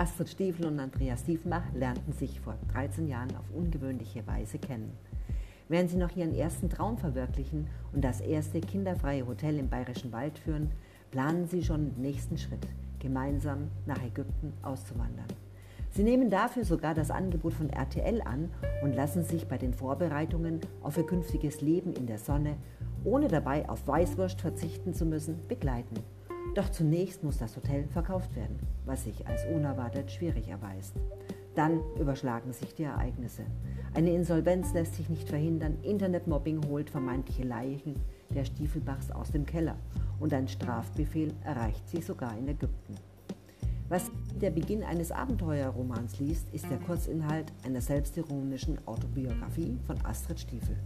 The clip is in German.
Astrid Stiefel und Andreas Stiefmach lernten sich vor 13 Jahren auf ungewöhnliche Weise kennen. Während sie noch ihren ersten Traum verwirklichen und das erste kinderfreie Hotel im Bayerischen Wald führen, planen sie schon den nächsten Schritt, gemeinsam nach Ägypten auszuwandern. Sie nehmen dafür sogar das Angebot von RTL an und lassen sich bei den Vorbereitungen auf ihr künftiges Leben in der Sonne, ohne dabei auf Weißwurst verzichten zu müssen, begleiten. Doch zunächst muss das Hotel verkauft werden, was sich als unerwartet schwierig erweist. Dann überschlagen sich die Ereignisse. Eine Insolvenz lässt sich nicht verhindern, Internetmobbing holt vermeintliche Leichen der Stiefelbachs aus dem Keller und ein Strafbefehl erreicht sie sogar in Ägypten. Was der Beginn eines Abenteuerromans liest, ist der Kurzinhalt einer selbstironischen Autobiografie von Astrid Stiefel.